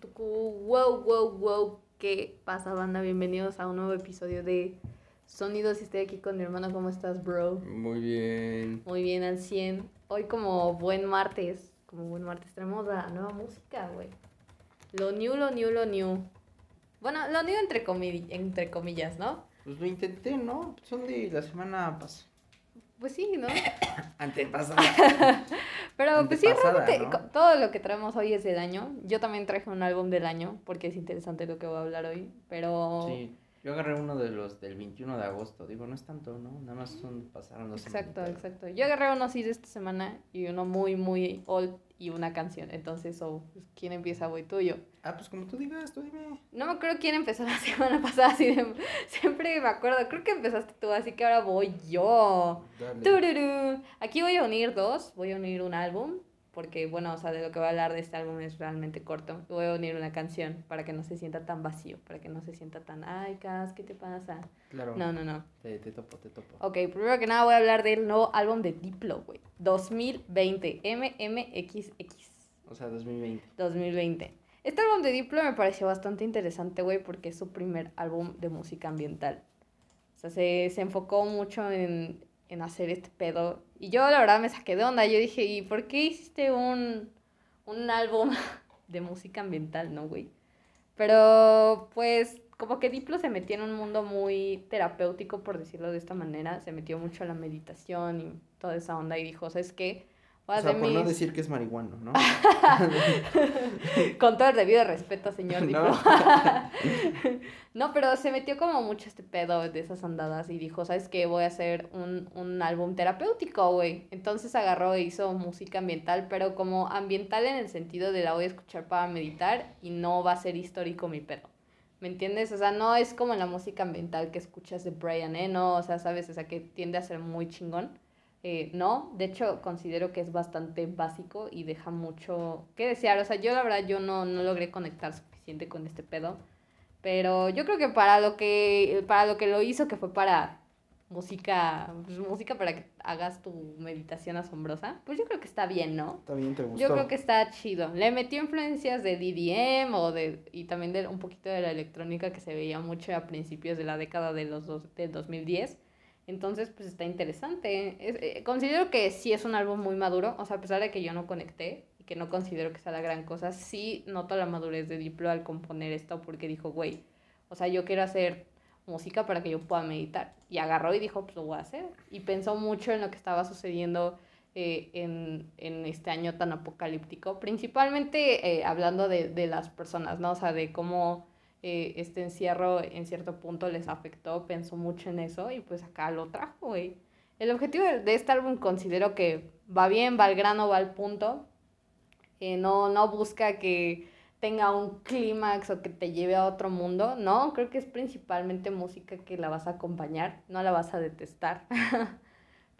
Wow, wow, wow. ¿Qué pasa, banda? Bienvenidos a un nuevo episodio de Sonidos. Estoy aquí con mi hermano. ¿Cómo estás, bro? Muy bien. Muy bien, al 100. Hoy, como buen martes, como buen martes, tenemos la nueva música, güey. Lo new, lo new, lo new. Bueno, lo new entre, comi entre comillas, ¿no? Pues lo intenté, ¿no? Son de la semana pasada. Pues sí, ¿no? Antepasada. Pero pues sí, todo lo que traemos hoy es del año. Yo también traje un álbum del año porque es interesante lo que voy a hablar hoy. Pero Sí. Yo agarré uno de los del 21 de agosto. Digo, no es tanto, ¿no? Nada más son, pasaron dos Exacto, semanitas. exacto. Yo agarré uno así de esta semana y uno muy, muy old y una canción. Entonces, oh, pues, ¿quién empieza, güey? Tú y yo. Ah, pues como tú digas, tú dime. No me acuerdo quién empezó la semana pasada, así de... Siempre me acuerdo, creo que empezaste tú, así que ahora voy yo. Dale. Tururú. Aquí voy a unir dos, voy a unir un álbum, porque bueno, o sea, de lo que voy a hablar de este álbum es realmente corto. Voy a unir una canción para que no se sienta tan vacío, para que no se sienta tan, ay, Cas, ¿qué te pasa? Claro. No, no, no. Te, te topo, te topo. Ok, primero que nada voy a hablar del nuevo álbum de Diplo, güey. 2020, MMXX. O sea, 2020. 2020. Este álbum de Diplo me pareció bastante interesante, güey, porque es su primer álbum de música ambiental. O sea, se, se enfocó mucho en, en hacer este pedo. Y yo, la verdad, me saqué de onda. Yo dije, ¿y por qué hiciste un, un álbum de música ambiental, no, güey? Pero, pues, como que Diplo se metió en un mundo muy terapéutico, por decirlo de esta manera. Se metió mucho a la meditación y toda esa onda y dijo, ¿sabes qué? O sea, por no decir que es marihuano, ¿no? Con todo el debido respeto, señor. No. No, pero se metió como mucho este pedo de esas andadas y dijo, ¿sabes qué? Voy a hacer un, un álbum terapéutico, güey. Entonces agarró e hizo música ambiental, pero como ambiental en el sentido de la voy a escuchar para meditar y no va a ser histórico mi pedo. ¿Me entiendes? O sea, no es como la música ambiental que escuchas de Brian Eno, o sea, ¿sabes? O sea, que tiende a ser muy chingón. Eh, no, de hecho considero que es bastante básico y deja mucho que desear. O sea, yo la verdad yo no, no logré conectar suficiente con este pedo. Pero yo creo que para lo que, para lo que lo hizo, que fue para música, pues, música para que hagas tu meditación asombrosa, pues yo creo que está bien, ¿no? También te gustó. Yo creo que está chido. Le metió influencias de DDM o de, y también de un poquito de la electrónica que se veía mucho a principios de la década de los dos, del 2010. Entonces, pues está interesante. Es- eh, considero que sí es un álbum muy maduro, o sea, a pesar de que yo no conecté y que no considero que sea la gran cosa, sí noto la madurez de Diplo al componer esto porque dijo, güey, o sea, yo quiero hacer música para que yo pueda meditar. Y agarró y dijo, pues lo voy a hacer. Y pensó mucho en lo que estaba sucediendo eh, en, en este año tan apocalíptico, principalmente eh, hablando de, de las personas, ¿no? O sea, de cómo eh, este encierro en cierto punto les afectó, pensó mucho en eso y pues acá lo trajo, güey. El objetivo de, de este álbum considero que va bien, va al grano, va al punto. Eh, no, no busca que tenga un clímax o que te lleve a otro mundo, no, creo que es principalmente música que la vas a acompañar, no la vas a detestar.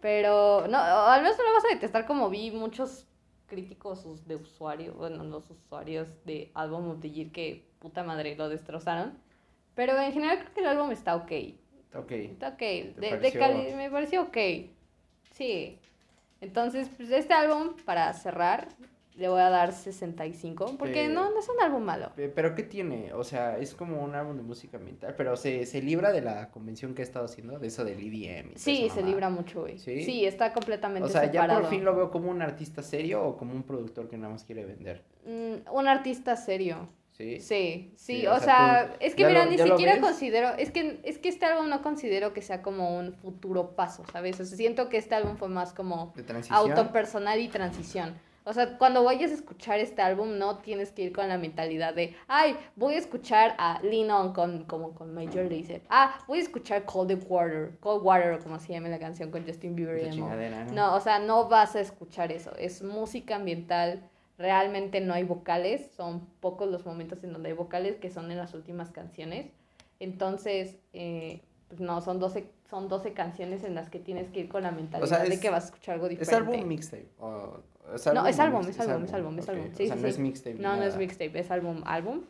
Pero, no, al menos no la vas a detestar como vi muchos críticos de usuario, bueno, los usuarios de Album of the Year que puta madre lo destrozaron. Pero en general creo que el álbum está ok. Ok. Está ok. De, de cali- me pareció ok. Sí. Entonces, pues este álbum, para cerrar, le voy a dar 65. Porque Eh, no, no es un álbum malo. Pe- Pero ¿qué tiene? O sea, es como un álbum de música ambiental, pero se, se libra de la convención que ha estado haciendo, de eso del EDM. Sí, se libra mucho, güey. ¿Sí? ¿Sí? está completamente O sea, ya por fin lo veo como un artista serio o como un productor que nada más quiere vender. Mm, un artista serio. ¿Sí? Sí, sí, Sí, o, o sea, sea, tú es que mira, lo- ni siquiera considero, es que, es que este álbum no considero que sea como un futuro paso, ¿sabes? O sea, siento que este álbum fue más como autopersonal y transición. O sea, cuando vayas a escuchar este álbum, no tienes que ir con la mentalidad de, ay, voy a escuchar a Lean On con, como con Major Lazer. Ah, voy a escuchar Cold Water, Cold Water, como se llama la canción con Justin Bieber y ¿no? No, o sea, no vas a escuchar eso. Es música ambiental. Realmente no hay vocales. Son pocos los momentos en donde hay vocales, que son en las últimas canciones. Entonces, eh, pues no, son 12, son 12 canciones en las que tienes que ir con la mentalidad de es- que vas a escuchar algo ¿Es diferente. álbum mixtape? o- ¿es No, es o álbum, es álbum, es álbum, es álbum. O Sí, sea, sí, no es sí. mixtape. ni No, no es mixtape, es álbum, álbum.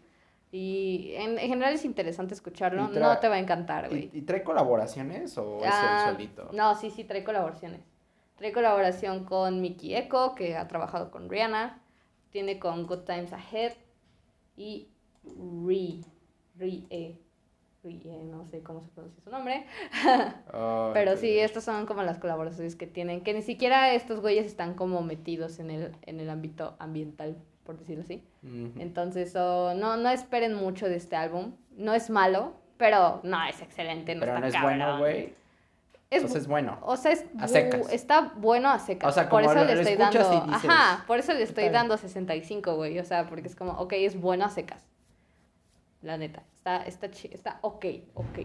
Y en, en general es interesante escucharlo. No te va a encantar, güey. ¿Y, y trae colaboraciones o Ah, es el solito? No, sí, sí, trae colaboraciones. Trae colaboración con Mickey Echo, que ha trabajado con Rihanna. Tiene con Good Times Ahead. y Rie, Rie, Rie, no sé cómo se pronuncia su nombre. Ah, Pero sí, estas son como las colaboraciones que tienen, que ni siquiera estos güeyes están como metidos en el, en el ámbito ambiental, por decirlo así. Entonces, oh, no, no esperen mucho de este álbum. No es malo, pero no es excelente. No Pero está no es cabrón. bueno, güey. Es, bueno. o sea, es A bu- secas. está bueno a secas. O sea, por eso lo- le estoy dando. dices, Ajá, por eso le estoy dando 65, güey. O sea, porque es como, ok, es bueno a secas. La neta. Está, está, está ok, ok,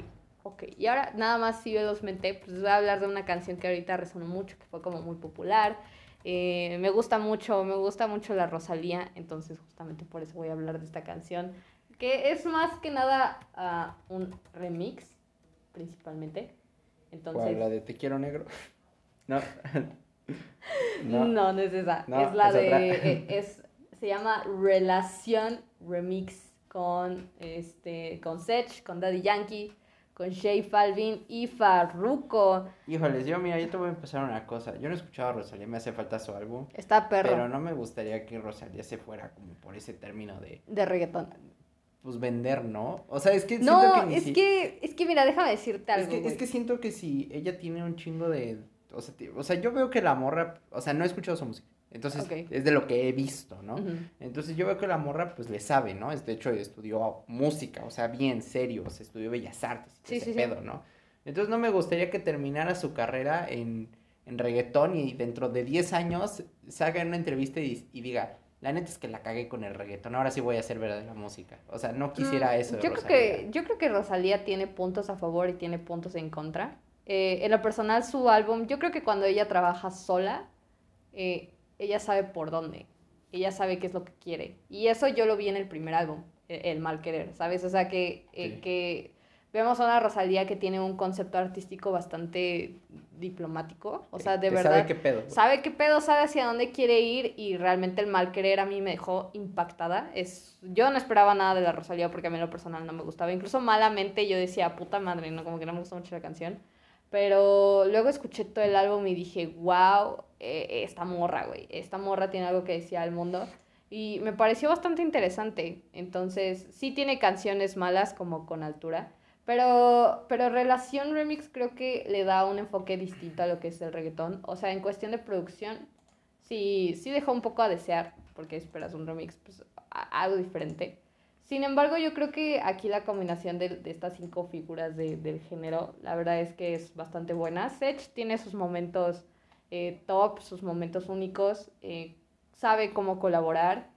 ok. Y ahora, nada más si yo los menté, pues voy a hablar de una canción que ahorita resonó mucho, que fue como muy popular. Eh, me gusta mucho, me gusta mucho la Rosalía, entonces justamente por eso voy a hablar de esta canción, que es más que nada ah, un remix, principalmente. Entonces, ¿Cuál? ¿La de Te quiero negro? No. No, no, es esa. No, es la es de. eh, es, se llama Relación Remix con este. con Sech, con Daddy Yankee, con Shay Falvin y Farruko. Híjoles, yo mira, yo te voy a empezar una cosa. Yo no he escuchado a Rosalía, me hace falta su álbum. Está perro Pero no me gustaría que Rosalía se fuera como por ese término de, de reggaetón. Pues, vender, ¿no? O sea, es que siento No, que ni es si- que, es que mira, déjame decirte algo. Es que, es que siento que si ella tiene un chingo de... O sea, o sea, yo veo que la morra... O sea, no he escuchado su música. Entonces, es de lo que he visto, ¿no? Entonces yo veo que la morra pues le sabe, ¿no? De hecho estudió música, o sea, bien serio, o sea, estudió bellas artes Sí, ese sí, sí. pedo, ¿no? Entonces no me gustaría que terminara su carrera en, en reggaetón y dentro de 10 años salga en una entrevista y, y diga, la neta es que la cagué con el reggaetón, ahora sí voy a hacer verdadera música. O sea, no quisiera Mm, eso. de Yo creo, que, yo creo que Rosalía tiene puntos a favor y tiene puntos en contra. Eh, en lo personal, su álbum, yo creo que cuando ella trabaja sola, eh, ella sabe por dónde. Ella sabe qué es lo que quiere. Y eso yo lo vi en el primer álbum, eh, El Mal Querer, ¿sabes? O sea, que, eh, Sí. que vemos a una Rosalía que tiene un concepto artístico bastante diplomático. O sea, de verdad sabe qué pedo. güey. sabe qué pedo, sabe hacia dónde quiere ir y realmente el mal querer a mí me dejó impactada. Es, yo no esperaba nada de la Rosalía porque a mí en lo personal no me gustaba. Incluso malamente yo decía, puta madre, no, como que no me gusta mucho la canción. Pero luego escuché todo el álbum y dije, wow, eh, esta morra, güey, esta morra tiene algo que decir al mundo. Y me pareció bastante interesante. Entonces, sí tiene canciones malas como con altura. Pero, pero Relación Remix creo que le da un enfoque distinto a lo que es el reggaetón. O sea, en cuestión de producción, sí, sí dejó un poco a desear, porque esperas un remix, pues algo diferente. Sin embargo, yo creo que aquí la combinación de, de estas cinco figuras de- del género, la verdad es que es bastante buena. Sech tiene sus momentos eh, top, sus momentos únicos, eh, sabe cómo colaborar,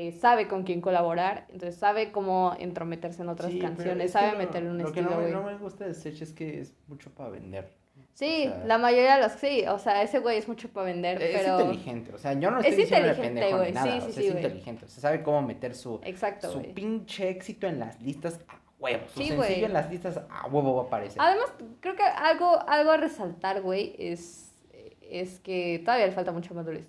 eh, sabe con quién colaborar, entonces sabe cómo entrometerse en otras Sí, canciones, es que sabe lo- meterle un Lo que estilo, no, me- güey. no me gusta de Sech es que es mucho para vender. Sí, o sea- la mayoría de los sí, o sea, ese güey es mucho para vender, Es pero... inteligente, o sea, yo no Es estoy diciendo de inteligente, pendejo güey, ni nada, sí, o sí, sea, es güey. inteligente, o sea, sabe cómo meter su, Exacto, su güey. pinche éxito en las listas a huevo, su sencillo güey. en las listas a huevo va a aparecer. Además, creo que algo, algo a resaltar, güey, es, es que todavía le falta mucha madurez.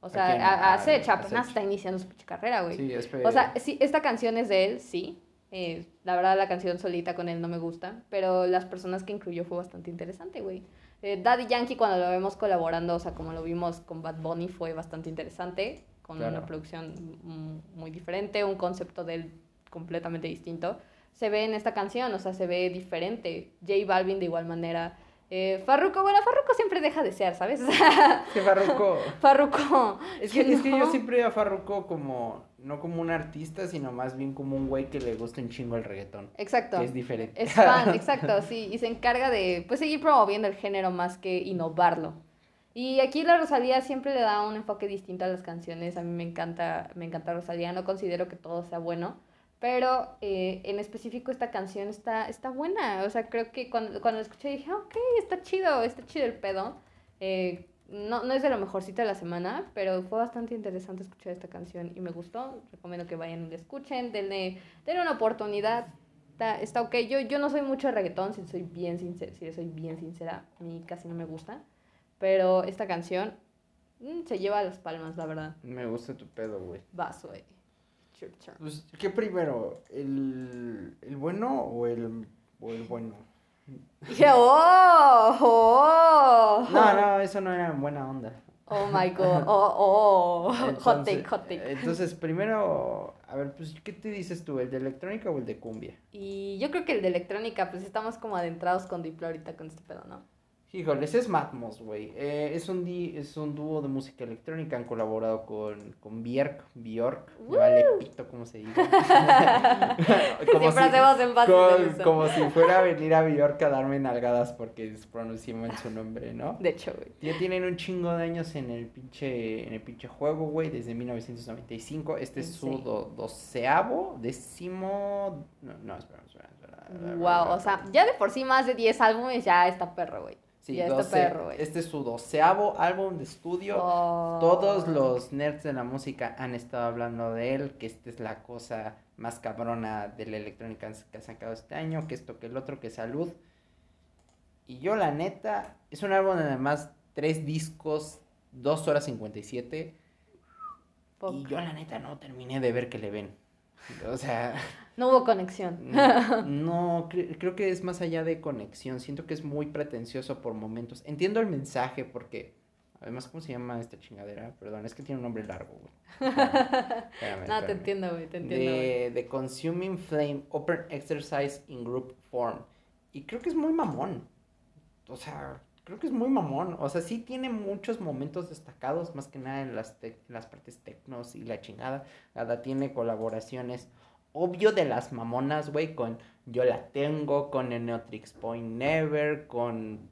O sea, a, a A- Sech a apenas Sech. está iniciando su carrera, güey. Sí, es O sea, sí, esta canción es de él, sí. Eh, la verdad, la canción solita con él no me gusta, pero las personas que incluyó fue bastante interesante, güey. Eh, Daddy Yankee, cuando lo vemos colaborando, o sea, como lo vimos con Bad Bunny, fue bastante interesante, con Claro. una producción muy diferente, un concepto de él completamente distinto. Se ve en esta canción, o sea, se ve diferente. J Balvin de igual manera. Eh, Farruko, bueno, Farruko siempre deja de ser, ¿sabes? Que Farruko. Farruko. Es que, es que yo siempre veo a Farruko como, no como un artista, sino más bien como un güey que le gusta un chingo el reggaetón. Exacto. Que es diferente. Es fan, exacto, sí, y se encarga de pues seguir promoviendo el género más que innovarlo. Y aquí la Rosalía siempre le da un enfoque distinto a las canciones. A mí me encanta, me encanta Rosalía, no considero que todo sea bueno, pero eh, en específico esta canción está, está buena. O sea, creo que cuando, cuando la escuché dije, ok, está chido, está chido el pedo. Eh, no, no es de lo mejorcito de la semana, pero fue bastante interesante escuchar esta canción y me gustó. Recomiendo que vayan y la escuchen, denle, denle una oportunidad. Está, está ok. Yo, yo no soy mucho de reggaetón, si soy bien sincera, si soy bien sincera, a mí casi no me gusta. Pero esta canción mm, se lleva las palmas, la verdad. Me gusta tu pedo, güey. Vas, güey. Pues, ¿qué primero? ¿El, el bueno o el, o el bueno? Dije, ¡oh! ¡oh! No, no, eso no era buena onda. Oh my god. Oh, oh. hot Entonces- take, hot take. Entonces, primero, a ver, pues, ¿qué te dices tú? ¿El de electrónica o el de cumbia? Y yo creo que el de electrónica, pues estamos como adentrados con Diplo ahorita con este pedo, ¿no? Híjoles, es Matmos, güey. Eh, es, un di- es un dúo de música electrónica. Han colaborado con, con Björk. Björk. Me vale pito cómo se dice. Siempre hacemos énfasis en como, eso. como si fuera a venir a Björk a darme nalgadas porque pronuncié mal su nombre, ¿no? De hecho, güey. Ya tienen un chingo de años en el pinche, en el pinche juego, güey, desde 1995. Este es su Sí. do- doceavo, décimo... No, no, espera, espera. Wow, o sea, ya de por sí más de 10 álbumes ya está perro, güey. Sí, ya está 12 perro, güey. este es su doceavo álbum de estudio. Oh. Todos los nerds de la música han estado hablando de él, que esta es la cosa más cabrona de la electrónica que ha sacado este año, que esto, que el otro, que salud. Y yo la neta, es un álbum además, tres discos, dos horas 57. Fuck. Y yo la neta no terminé de ver que le ven. O sea, No hubo conexión. no, no, cre- creo que es más allá de conexión. Siento que es muy pretencioso por momentos. Entiendo el mensaje porque, además, ¿cómo se llama esta chingadera? Perdón, es que tiene un nombre largo, güey. Espérame, No, te entiendo, güey, te entiendo. De, de Consuming Flame Open Exercise in Group Form. Y creo que es muy mamón. O sea, creo que es muy mamón. O sea, sí tiene muchos momentos destacados, más que nada en las, las partes tecnos y la chingada. Ada tiene colaboraciones, obvio de las mamonas, güey, con Yo la tengo, con el Neotrix Point Never, con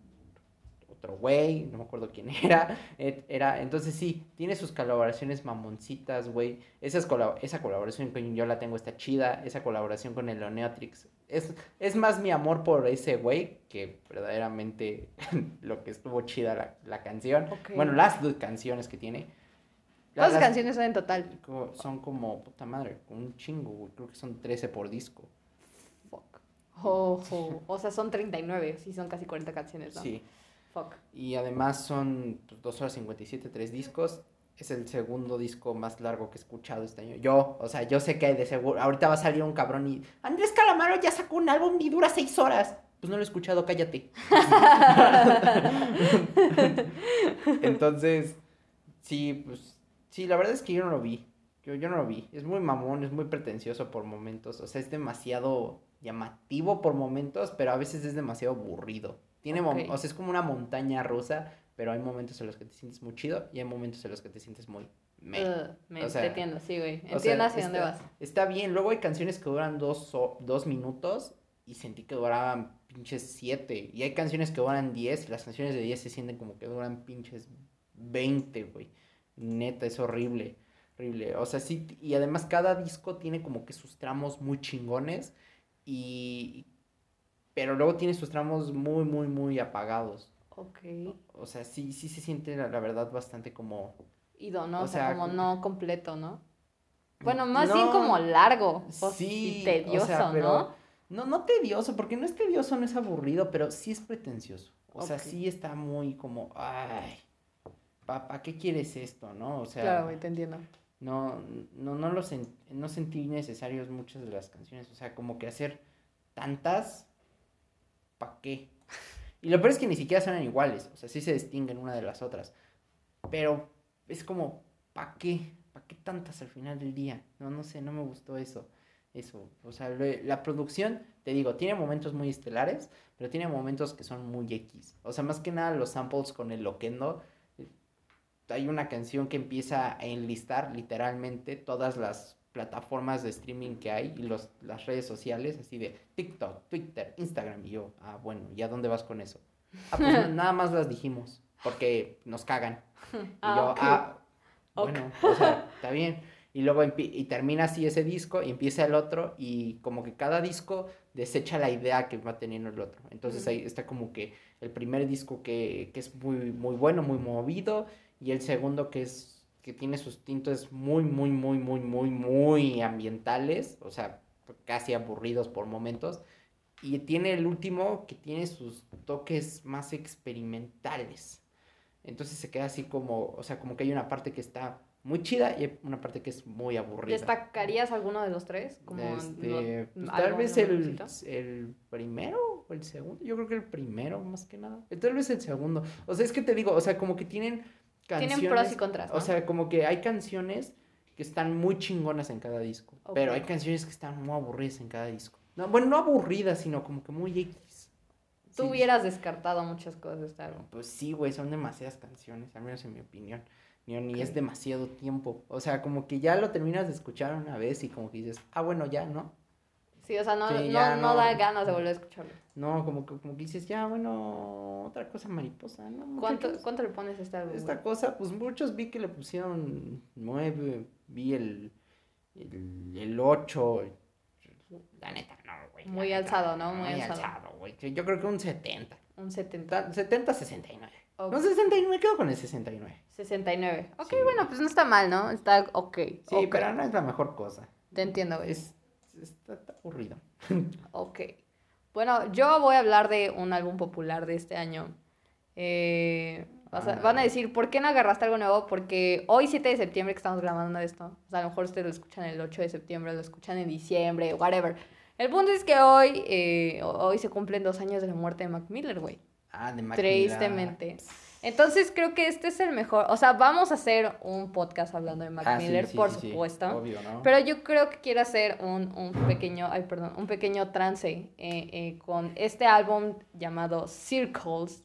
otro güey, no me acuerdo quién era. era entonces sí, tiene sus colaboraciones mamoncitas, güey. Esas esa colaboración con Yo la tengo está chida. Esa colaboración con el Neotrix. Es, es más mi amor por ese güey que verdaderamente lo que estuvo chida la, la canción. Ok. Bueno, las dos canciones que tiene. ¿Cuántas las- canciones son en total? Son como, puta madre, un chingo, güey. Creo que son 13 por disco. Fuck. Oh, oh. O sea, son 39, sí, son casi 40 canciones, ¿no? Sí. Fuck. Y además son pues, 2 horas 57, tres discos. Es el segundo disco más largo que he escuchado este año. Yo, o sea, yo sé que de seguro. Ahorita va a salir un cabrón y. Andrés Calamaro ya sacó un álbum y dura 6 horas. Pues no lo he escuchado, cállate. Entonces, sí, pues. Sí, la verdad es que yo no lo vi. Yo, yo no lo vi. Es muy mamón, es muy pretencioso por momentos. O sea, es demasiado llamativo por momentos, pero a veces es demasiado aburrido. Tiene mom- Ok. o sea, es como una montaña rusa, pero hay momentos en los que te sientes muy chido y hay momentos en los que te sientes muy me O sea, te entiendo, sí, güey. O sea, Entiendo hacia está, dónde vas. Está bien. Luego hay canciones que duran dos, o- dos minutos y sentí que duraban pinches siete. Y hay canciones que duran diez y las canciones de diez se sienten como que duran pinches veinte, güey. Neta, es horrible. Horrible. O sea, sí. Y además cada disco tiene como que sus tramos muy chingones y... Pero luego tiene sus tramos muy, muy, muy apagados. Ok. O sea, sí, sí se siente, la, la verdad, bastante como... Ido, ¿no? O O sea, sea, como no completo, ¿no? Bueno, más bien como largo. o Sí, y tedioso, o sea, pero ¿no? no, no tedioso, porque no es tedioso, no es aburrido, pero sí es pretencioso. O sea, sí está muy como, ay, papá, ¿qué quieres esto, no? O sea, Claro, te entiendo. no, no, no lo sen- no sentí necesarios muchas de las canciones. O sea, como que hacer tantas, ¿pa' qué? Y lo peor es que ni siquiera suenan iguales. O sea, sí se distinguen una de las otras. Pero es como, ¿pa' qué? ¿Pa' qué tantas al final del día? No, no sé, no me gustó eso. Eso, o sea, la producción, te digo, tiene momentos muy estelares, pero tiene momentos que son muy X. O sea, más que nada los samples con el loquendo. eh, Hay una canción que empieza a enlistar literalmente todas las plataformas de streaming que hay y los, las redes sociales, así de TikTok, Twitter, Instagram. Y yo, ah, bueno, ¿y a dónde vas con eso? Ah, pues na- nada más las dijimos, porque nos cagan. Y Ah, yo, ok. ah, bueno, o sea, está bien. Y luego y termina así ese disco y empieza el otro y como que cada disco desecha la idea que va teniendo el otro. Entonces ahí está como que el primer disco que, que es muy, muy bueno, muy movido y el segundo que es que tiene sus tintes muy, muy, muy, muy, muy, muy ambientales, o sea, casi aburridos por momentos. Y tiene el último que tiene sus toques más experimentales. Entonces se queda así como, o sea, como que hay una parte que está muy chida y hay una parte que es muy aburrida. ¿Destacarías alguno de los tres? Como Este, no- pues, tal vez el, el primero o el segundo. Yo creo que el primero, más que nada. Tal vez el segundo. O sea, es que te digo, o sea, como que tienen Tienen pros y contras. O sea, como que hay canciones que están muy chingonas en cada disco. Pero hay canciones que están muy aburridas en cada disco. No, bueno, no aburridas, sino como que muy X. Tú hubieras descartado muchas cosas de este álbum. Pues sí, güey, son demasiadas canciones, al menos en mi opinión. Ni, ni es demasiado tiempo. O sea, como que ya lo terminas de escuchar una vez y como que dices, ah, bueno, ya, ¿no? Sí, o sea, no, no, no, da ganas de volver a escucharlo. No, como que, como que dices, ya, bueno, otra cosa mariposa, ¿no? ¿Cuánto, ¿Cuánto le pones a esta álbum? Esta cosa, pues muchos vi que le pusieron nueve, vi el, el, el ocho, la neta, no, güey. Muy alzado, ¿no? Muy, muy alzado. güey. Yo creo que un 70. Un 70. 70, 69. Okay. No, 69, me quedo con el 69. 69. Ok, bueno, pues no está mal, ¿no? Está ok. Sí, pero no es la mejor cosa. Te entiendo, güey. Es, está, aburrido. ok. Bueno, yo voy a hablar de un álbum popular de este año. Eh, van a decir, ¿por qué no agarraste algo nuevo? Porque hoy, 7 de septiembre, que estamos grabando esto, o sea, a lo mejor ustedes lo escuchan el 8 de septiembre, lo escuchan en diciembre, whatever. El punto es que hoy, eh, hoy se cumplen dos años de la muerte de Mac Miller, güey. Ah, de Mac Tristemente. Entonces creo que este es el mejor. O sea, vamos a hacer un podcast hablando de Mac ah, Miller, por supuesto. Obvio, ¿no? Pero yo creo que quiero hacer un, un pequeño, ay, perdón, un pequeño trance eh, eh, con este álbum llamado Circles.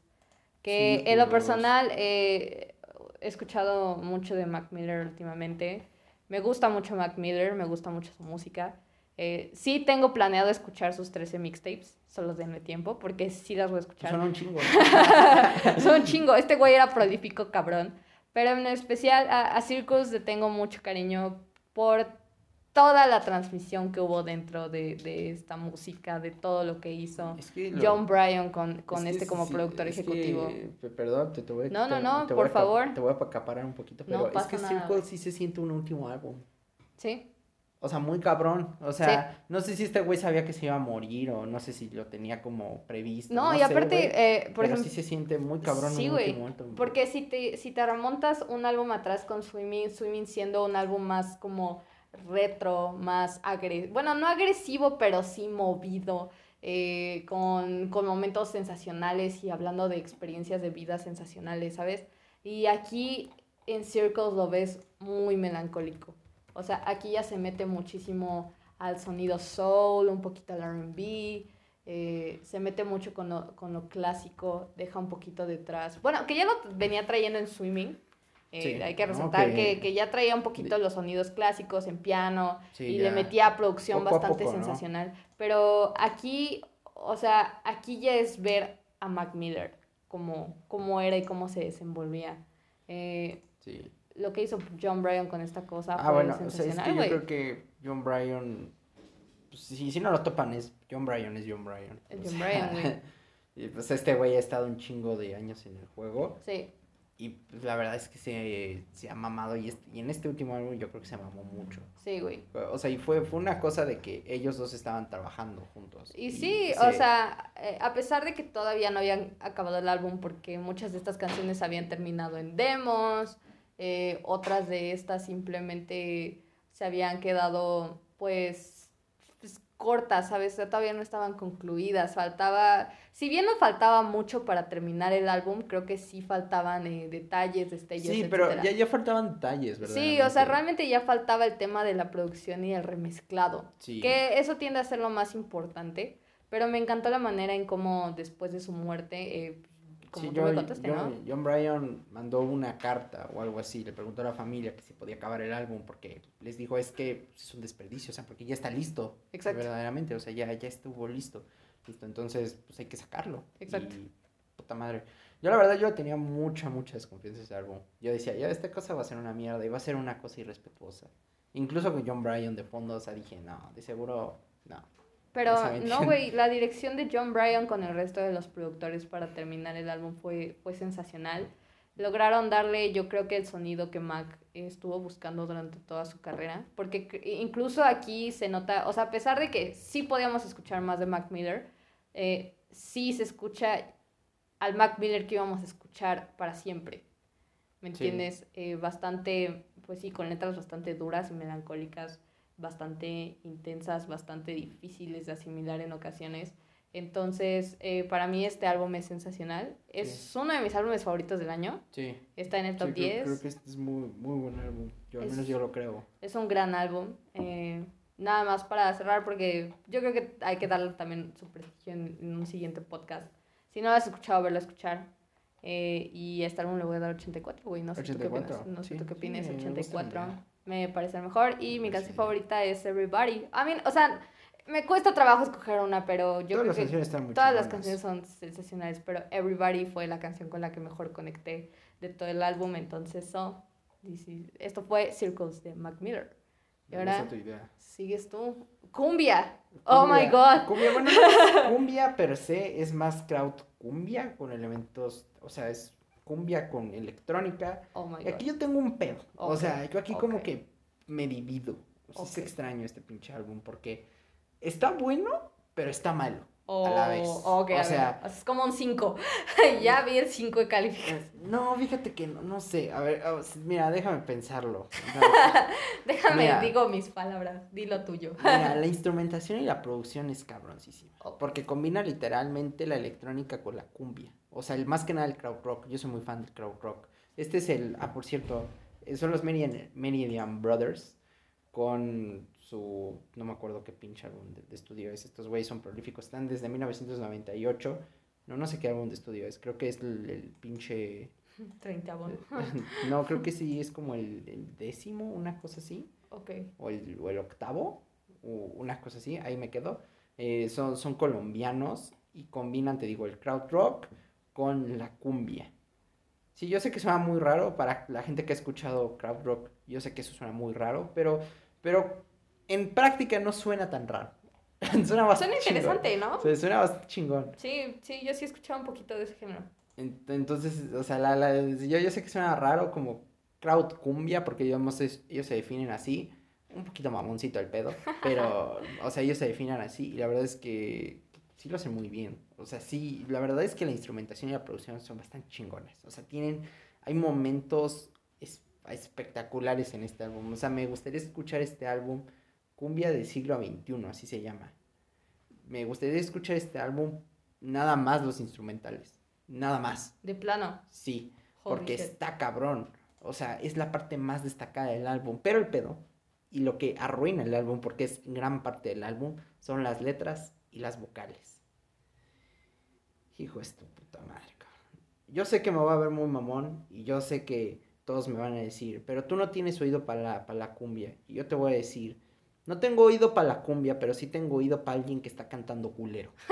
Que en lo personal eh, he escuchado mucho de Mac Miller últimamente. Me gusta mucho Mac Miller, me gusta mucho su música. Eh, sí tengo planeado escuchar sus 13 mixtapes, solo denme tiempo, porque sí las voy a escuchar. Son un chingo. Son un chingo. Este güey era prolífico, cabrón. Pero en especial a, a Circus le tengo mucho cariño por toda la transmisión que hubo dentro de, de esta música, de todo lo que hizo John Bryan con, con este como productor ejecutivo. perdón, te, te, voy, no, no, no, por favor. Te voy a acaparar un poquito, pero es que Circle sí se siente un último álbum. Sí. O sea, muy cabrón. O sea, no sé si este güey sabía que se iba a morir o no sé si lo tenía como previsto. No, y aparte, eh, por pero sí se siente muy cabrón. Sí, güey. Porque si te, si te remontas un álbum atrás con Swimming, Swimming siendo un álbum más como retro, más agresivo. Bueno, no agresivo, pero sí movido. Eh, con, con momentos sensacionales y hablando de experiencias de vida sensacionales, ¿sabes? Y aquí en Circles lo ves muy melancólico. O sea, aquí ya se mete muchísimo al sonido soul, un poquito al RB, eh, se mete mucho con lo, con lo, clásico, deja un poquito detrás. Bueno, que ya lo venía trayendo en swimming. Eh, hay que resaltar que, que, ya traía un poquito los sonidos clásicos en piano y le metía producción bastante sensacional. Pero aquí, o sea, aquí ya es ver a Mac Miller, cómo, cómo era y cómo se desenvolvía. Eh, sí lo que hizo John Bryan con esta cosa. Ah, bueno, o sea, es que yo creo que John Bryan, pues, si, si no lo topan, es John Bryan, es John Bryan. Es John Bryan, güey. y pues este güey ha estado un chingo de años en el juego. Sí. Y pues, la verdad es que se, se ha mamado y, y en este último álbum yo creo que se mamó mucho. Sí, güey. O sea, y fue, fue una cosa de que ellos dos estaban trabajando juntos. Y, sí, o sea, eh, a pesar de que todavía no habían acabado el álbum porque muchas de estas canciones habían terminado en demos, eh, otras de estas simplemente se habían quedado pues, pues, cortas, ¿sabes? Todavía no estaban concluidas, faltaba, si bien no faltaba mucho para terminar el álbum, creo que sí faltaban eh, detalles, destellos. Sí, pero ya, ya faltaban detalles, ¿verdad? Sí, o sea, realmente ya faltaba el tema de la producción y el remezclado, que eso tiende a ser lo más importante. Pero me encantó la manera en cómo después de su muerte eh, sí, John, Bryan mandó una carta o algo así, le preguntó a la familia que si podía acabar el álbum porque les dijo es que es un desperdicio, o sea, porque ya está listo. Exacto. Verdaderamente, o sea, ya, ya estuvo listo. Listo, entonces pues hay que sacarlo. Exacto. Y, puta madre. Yo la verdad yo tenía mucha, mucha desconfianza en ese álbum. Yo decía, ya esta cosa va a ser una mierda y va a ser una cosa irrespetuosa. Incluso con John Bryan de fondo, o sea, dije, no, de seguro, no. Pero no, güey, la dirección de John Bryan con el resto de los productores para terminar el álbum fue, fue sensacional. Lograron darle, yo creo que el sonido que Mac estuvo buscando durante toda su carrera, porque incluso aquí se nota, o sea, a pesar de que sí podíamos escuchar más de Mac Miller, eh, sí se escucha al Mac Miller que íbamos a escuchar para siempre. ¿Me entiendes? Eh, bastante, pues sí, con letras bastante duras y melancólicas bastante intensas, bastante difíciles de asimilar en ocasiones. Entonces, eh, para mí este álbum es sensacional. Es uno de mis álbumes favoritos del año. Sí. Está en el top Sí, creo- 10. Creo, que este es muy, muy buen álbum. Yo al Es- menos yo lo creo. Es un gran álbum. eh, nada más para cerrar, porque yo creo que hay que darle también su prestigio en, en un siguiente podcast. Si no lo has escuchado, verlo a escuchar. Eh, y a este álbum le voy a dar 84, güey. No sé tú qué 84, opinas. No sé sí, tú qué sí, opinas. me gusta 84. Me parece el mejor. Y mi Me canción favorita es Everybody. I mean, o sea, me cuesta trabajo escoger una, pero yo Todas creo las que canciones están muy todas las chingonas. canciones son sensacionales. Pero Everybody fue la canción con la que mejor conecté de todo el álbum. Entonces, so, this is- esto fue Circles de Mac Miller. Y ahora tu idea. sigues tú. Cumbia. Oh my Cumbia. god. Cumbia, bueno, cumbia per se, es más crowd cumbia con elementos, o sea, es cumbia con electrónica. Oh my Y god. aquí yo tengo un pedo. O sea, yo aquí como que me divido. O sea, Es extraño este pinche álbum porque está bueno, pero está malo. Oh, a la vez. ok, O sea- ver, es como un 5. ya vi el 5 de calificación. No, fíjate que no, no sé. A ver, a ver, mira, déjame pensarlo. Déjame, Mira. digo mis palabras. Dilo tuyo. Mira, la instrumentación y la producción es cabroncísima. Porque combina literalmente la electrónica con la cumbia. O sea, el, más que nada el crowd rock. Yo soy muy fan del crowd rock. Este es el. Ah, por cierto, eh, son los Meridian, Meridian Brothers. Con su. No me acuerdo qué pinche álbum de, de estudio es. Estos güeyes son prolíficos. Están desde 1998. No, no sé qué álbum de estudio es. Creo que es el, el pinche. 30 bueno. no, creo que sí es como el, el décimo, una cosa así Ok. o el, o el octavo, o una cosa así, ahí me quedo. Eh, son, son colombianos y combinan, te digo, el crowd rock con la cumbia. Sí, yo sé que suena muy raro para la gente que ha escuchado crowd rock, yo sé que eso suena muy raro, pero, pero en práctica no suena tan raro. suena Suena bastante interesante, ¿no? chingón. O sea, suena bastante chingón. Sí, sí, yo sí he escuchado un poquito de ese género. Ent- Entonces, o sea, la, la- yo, yo sé que suena raro como crowd cumbia, porque ellos, no sé- ellos se definen así, un poquito mamoncito el pedo, pero, o sea, ellos se definen así y la verdad es que sí lo hacen muy bien. O sea, sí, la verdad es que la instrumentación y la producción son bastante chingones. O sea, tienen, hay momentos es- espectaculares en este álbum. O sea, me gustaría escuchar este álbum, Cumbia del siglo XXI, así se llama. Me gustaría escuchar este álbum, nada más los instrumentales. Nada más. De plano. Sí, Holy porque shit. está cabrón. O sea, es la parte más destacada del álbum. Pero el pedo, y lo que arruina el álbum, porque es gran parte del álbum, son las letras y las vocales. Hijo de tu puta madre, cabrón. Yo sé que me va a ver muy mamón, y yo sé que todos me van a decir, pero tú no tienes oído para la, la cumbia. Y yo te voy a decir, no tengo oído para la cumbia, pero sí tengo oído para alguien que está cantando culero.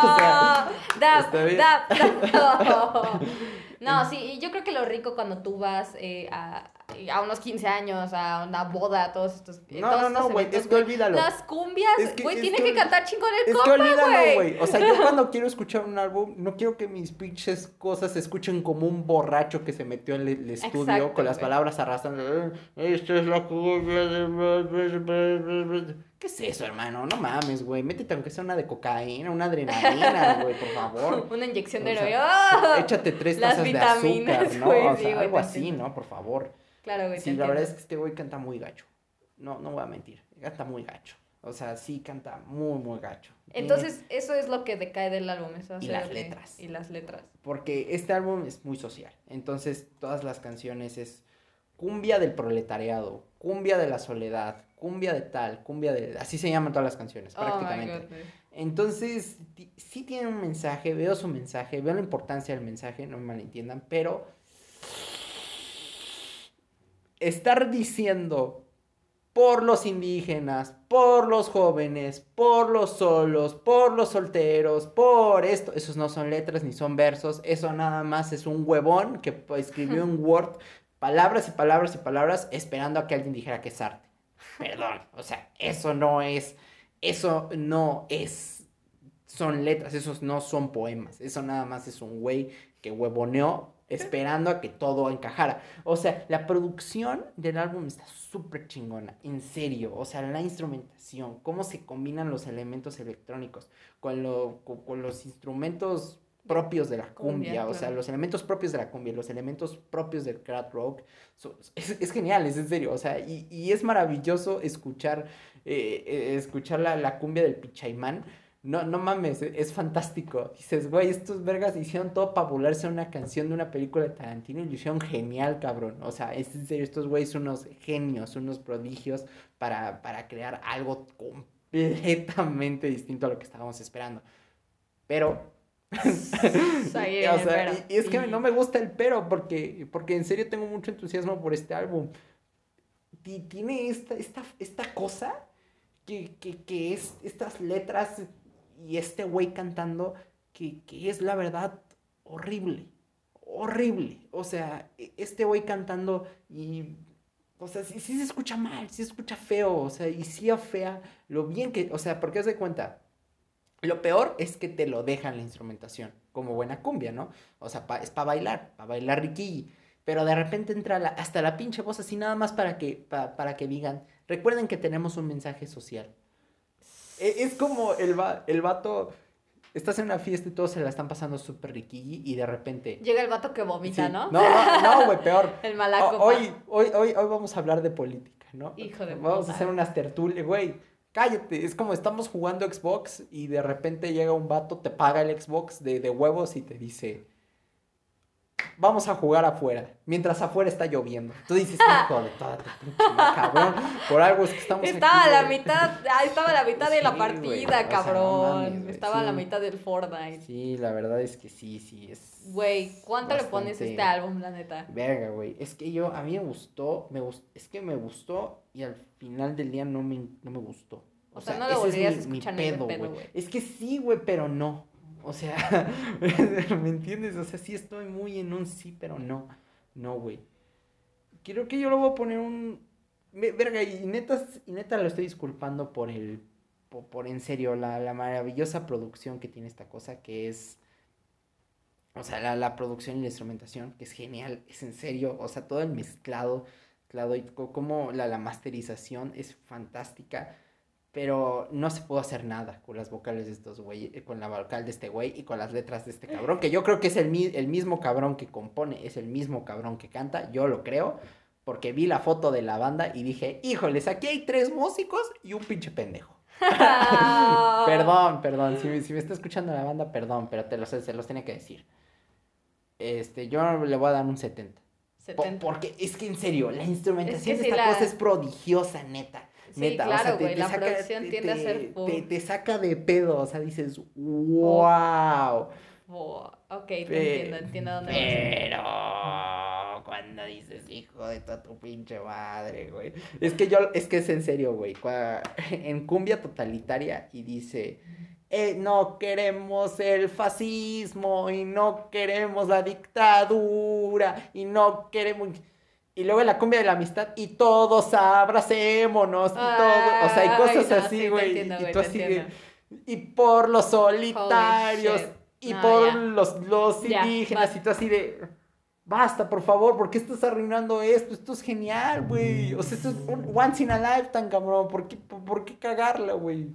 O sea, Dab, está bien. dab, dab. No, sí, yo creo que lo rico cuando tú vas eh, a, a unos 15 años, a una boda, todos estos. No, todos no, no, güey, es que olvídalo. Las cumbias, Es que- güey, es tiene que que ol- cantar chingón el Es que compa, olvídalo, güey. güey. O sea, yo cuando quiero escuchar un álbum, no quiero que mis pinches cosas se escuchen como un borracho que se metió en el, estudio Exacto, con las güey. palabras arrastrando. "Eh, Esto es la cumbia de... ¿Qué es eso, hermano? No mames, güey. Métete aunque sea una de cocaína, una adrenalina, güey, por favor. Una inyección de O sea, heroína. Échate tres Las tazas de vitaminas, azúcar, ¿no? güey, o sea, güey, algo así. ¿no? Por favor. Claro, güey. Sí, la verdad es que este güey canta muy gacho. No, no voy a mentir. Canta muy gacho. O sea, sí canta muy, muy gacho. Tiene- Entonces, eso es lo que decae del álbum. Eso Y las que- letras. Y las letras. Porque este álbum es muy social. Entonces, todas las canciones es cumbia del proletariado, cumbia de la soledad, cumbia de tal, cumbia de... Así se llaman todas las canciones, Oh prácticamente. Entonces, sí tiene un mensaje, veo su mensaje, veo la importancia del mensaje, no me malentiendan, pero estar diciendo por los indígenas, por los jóvenes, por los solos, por los solteros, por esto, esos no son letras ni son versos, eso nada más es un huevón que escribió en Word palabras y palabras y palabras esperando a que alguien dijera que es arte. Perdón, o sea, eso no es, eso no es, son letras, esos no son poemas, eso nada más es un güey que huevoneó esperando a que todo encajara. O sea, la producción del álbum está súper chingona, en serio. O sea, la instrumentación, cómo se combinan los elementos electrónicos con, lo, con, con los instrumentos propios de la cumbia, Cumbia, o sea, los elementos propios de la cumbia, los elementos propios del crowd rock, so- es, es genial, es en serio, o sea, y, y es maravilloso escuchar, eh, eh, escuchar la, la cumbia del Pichaimán, No, no mames, e, es fantástico. Dices, güey, estos vergas hicieron todo para volarse una canción de una película de Tarantino y lo hicieron genial, cabrón. O sea, es en serio, estos güeyes son unos genios, unos prodigios para, para crear algo completamente distinto a lo que estábamos esperando. Pero o sea, y, y es que no me gusta el pero porque, porque en serio tengo mucho entusiasmo por este álbum. Ti- Tiene esta, esta, esta cosa que, que, que es estas letras y este güey cantando que, que es la verdad horrible. Horrible. O sea, e- este güey cantando y... O sea, sí, sí se escucha mal, sí se escucha feo, o sea, y sí afea lo bien que... O sea, porque de cuenta, lo peor es que te lo dejan la instrumentación, como buena cumbia, ¿no? O sea, pa- es para bailar, para bailar riquilli. Pero de repente entra hasta la pinche voz así nada más para que, pa- para que digan, recuerden que tenemos un mensaje social. E- Es como el, va- el vato, estás en una fiesta y todos se la están pasando súper riquilli y de repente... Llega el vato que vomita, Sí. ¿no? No, no, no, güey, peor. El malaco. O- hoy, hoy, hoy, hoy vamos a hablar de política, ¿no? Hijo de Vamos puta. a hacer unas tertulias, güey. Cállate, es como estamos jugando Xbox y de repente llega un vato, te paga el Xbox de, de huevos y te dice, vamos a jugar afuera, mientras afuera está lloviendo. Tú dices, hijo de toda tu cabrón, por algo es que estamos Estaba a la güey". mitad, ah, estaba a la mitad de la güey, partida, o sea, no cabrón. mames, estaba a la mitad del Fortnite. Sí, la verdad es que sí, sí, es... Güey, ¿cuánto le pones a este álbum, la neta? Verga, güey. Es que yo, a mí me gustó, me gust- es que me gustó y al final del día no me, no me gustó. O sea, no lo es volverías mi- a mi escuchar ni de pedo, güey. Es que sí, güey, pero no. O sea, ¿me entiendes? O sea, sí estoy muy en un sí, pero no. No, güey. Creo que yo le voy a poner un... Verga, y neta, y neta lo estoy disculpando por el... Por, en serio, la, la maravillosa producción que tiene esta cosa, que es... O sea, la, la producción y la instrumentación, que es genial, es en serio, o sea, todo el mezclado, y co- como la, la masterización es fantástica, pero no se pudo hacer nada con las vocales de estos güeyes, eh, con la vocal de este güey y con las letras de este cabrón, que yo creo que es el, mi- el mismo cabrón que compone, es el mismo cabrón que canta, yo lo creo, porque vi la foto de la banda y dije, híjoles, aquí hay tres músicos y un pinche pendejo. Perdón, perdón. Si, me- si me está escuchando la banda, perdón, pero te los, se los tenía que decir. Este, yo le voy a dar un 70. Po- 70. porque es que en serio, la instrumentación Es que de sí, esta la- cosa es prodigiosa, neta. Sí, neta. claro, güey, la producción te- tiende a te- ser te, te saca de pedo, o sea, dices, wow. Ok, te entiendo, entiendo dónde vas. Pero cuando dices hijo de toda tu pinche madre, güey. Es que yo, es que es en serio, güey. cua- En cumbia totalitaria y dice, eh, no queremos el fascismo y no queremos la dictadura y no queremos... Y luego la cumbia de la amistad y todos abracémonos y todo. O sea, hay Ay, cosas no, así, güey. y tú te así de... Y por los solitarios. Y No, por ya. los, los Ya, indígenas. basta. y tú así de. Basta, por favor, ¿por qué estás arruinando esto? Esto es genial, güey. O sea, esto es un once in a lifetime, cabrón. ¿Por qué, por, por qué cagarla, güey?